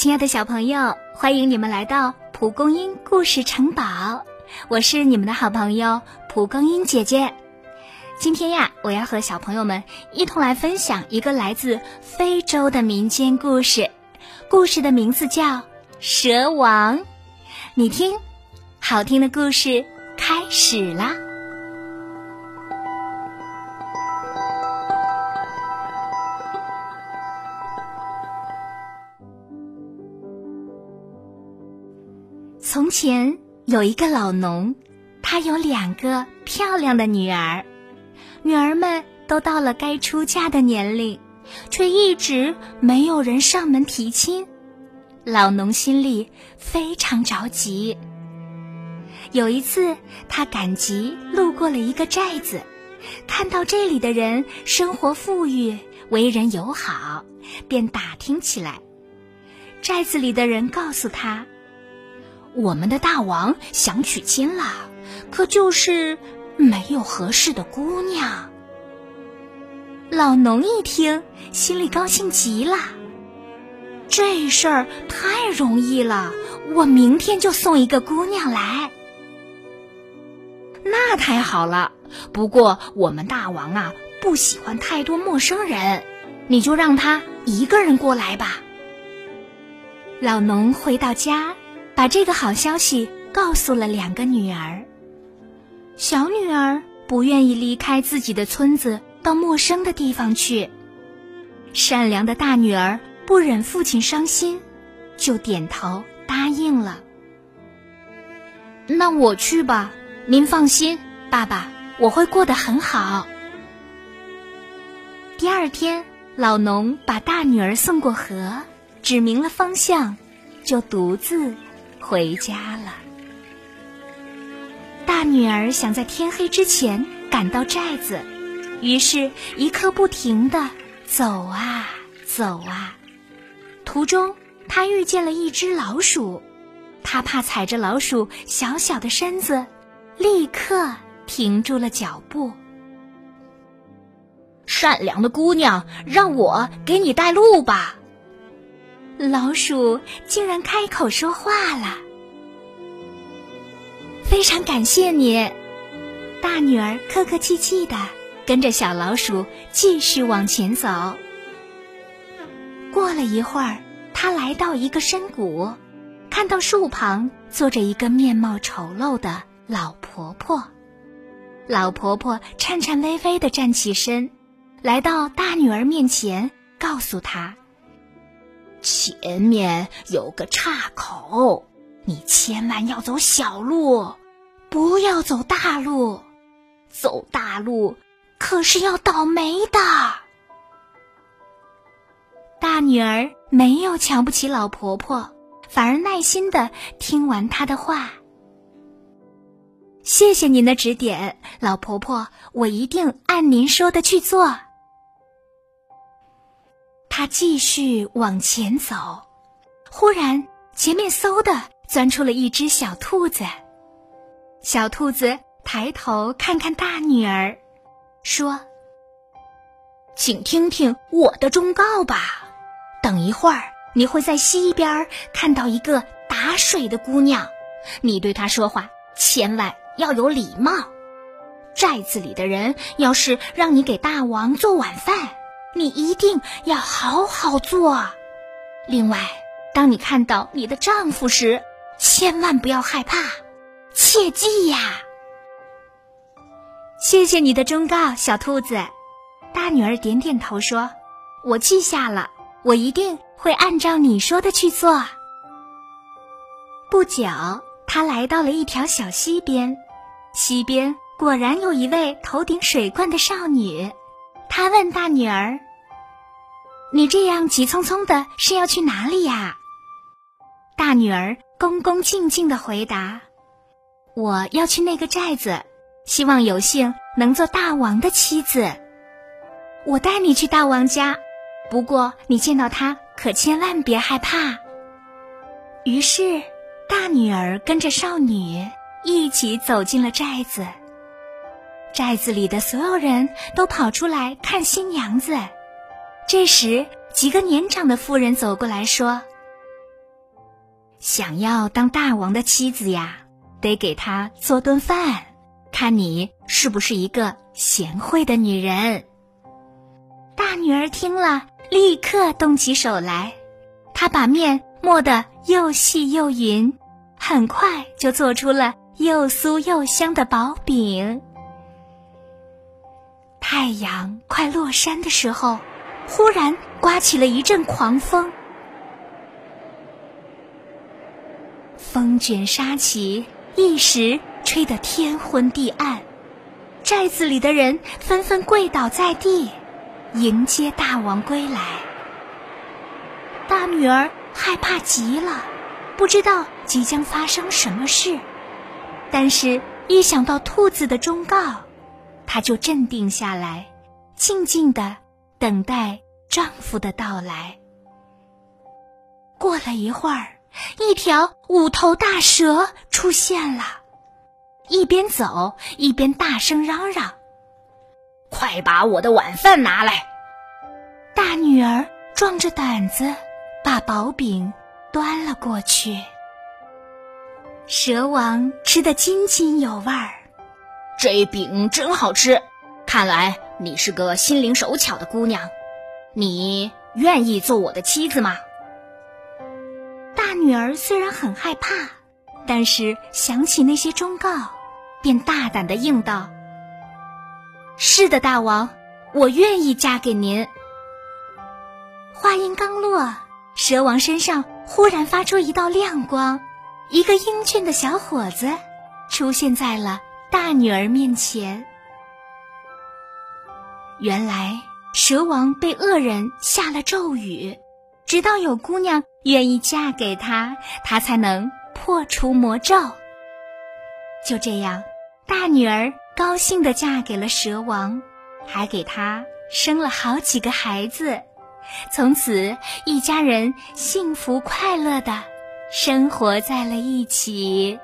亲爱的小朋友，欢迎你们来到蒲公英故事城堡，我是你们的好朋友蒲公英姐姐。今天呀，我要和小朋友们一同来分享一个来自非洲的民间故事，故事的名字叫《蛇王》。你听，好听的故事开始啦！前有一个老农，他有两个漂亮的女儿，女儿们都到了该出嫁的年龄，却一直没有人上门提亲。老农心里非常着急。有一次，他赶集路过了一个寨子，看到这里的人生活富裕，为人友好，便打听起来。寨子里的人告诉他。我们的大王想娶亲了，可就是没有合适的姑娘。老农一听，心里高兴极了。这事儿太容易了，我明天就送一个姑娘来。那太好了，不过我们大王啊不喜欢太多陌生人，你就让他一个人过来吧。老农回到家。把这个好消息告诉了两个女儿。小女儿不愿意离开自己的村子到陌生的地方去，善良的大女儿不忍父亲伤心，就点头答应了。那我去吧，您放心，爸爸，我会过得很好。第二天，老农把大女儿送过河，指明了方向，就独自。回家了。大女儿想在天黑之前赶到寨子，于是一刻不停的走啊走啊。途中，她遇见了一只老鼠，她怕踩着老鼠小小的身子，立刻停住了脚步。善良的姑娘，让我给你带路吧。老鼠竟然开口说话了，非常感谢你，大女儿客客气气的跟着小老鼠继续往前走。过了一会儿，她来到一个深谷，看到树旁坐着一个面貌丑陋的老婆婆。老婆婆颤颤巍巍的站起身，来到大女儿面前，告诉她。前面有个岔口，你千万要走小路，不要走大路。走大路可是要倒霉的。大女儿没有瞧不起老婆婆，反而耐心的听完她的话。谢谢您的指点，老婆婆，我一定按您说的去做。他继续往前走，忽然前面嗖的钻出了一只小兔子。小兔子抬头看看大女儿，说：“请听听我的忠告吧。等一会儿，你会在西边看到一个打水的姑娘，你对她说话千万要有礼貌。寨子里的人要是让你给大王做晚饭。”你一定要好好做。另外，当你看到你的丈夫时，千万不要害怕，切记呀！谢谢你的忠告，小兔子。大女儿点点头说：“我记下了，我一定会按照你说的去做。”不久，她来到了一条小溪边，溪边果然有一位头顶水罐的少女。他问大女儿：“你这样急匆匆的，是要去哪里呀？”大女儿恭恭敬敬的回答：“我要去那个寨子，希望有幸能做大王的妻子。我带你去大王家，不过你见到他可千万别害怕。”于是，大女儿跟着少女一起走进了寨子。寨子里的所有人都跑出来看新娘子。这时，几个年长的妇人走过来说：“想要当大王的妻子呀，得给他做顿饭，看你是不是一个贤惠的女人。大女儿听了，立刻动起手来，她把面磨得又细又匀，很快就做出了又酥又香的薄饼。太阳快落山的时候，忽然刮起了一阵狂风。风卷沙起，一时吹得天昏地暗。寨子里的人纷纷跪倒在地，迎接大王归来。大女儿害怕极了，不知道即将发生什么事。但是，一想到兔子的忠告，她就镇定下来，静静的等待丈夫的到来。过了一会儿。一条五头大蛇出现了，一边走一边大声嚷嚷：“快把我的晚饭拿来！”大女儿壮着胆子把薄饼端了过去。蛇王吃得津津有味儿，这饼真好吃。看来你是个心灵手巧的姑娘，你愿意做我的妻子吗？大女儿虽然很害怕，但是想起那些忠告，便大胆的应道：“是的，大王，我愿意嫁给您。”话音刚落，蛇王身上忽然发出一道亮光，一个英俊的小伙子出现在了大女儿面前。原来，蛇王被恶人下了咒语。直到有姑娘愿意嫁给他，他才能破除魔咒。就这样，大女儿高兴的嫁给了蛇王，还给他生了好几个孩子。从此，一家人幸福快乐的生活在了一起。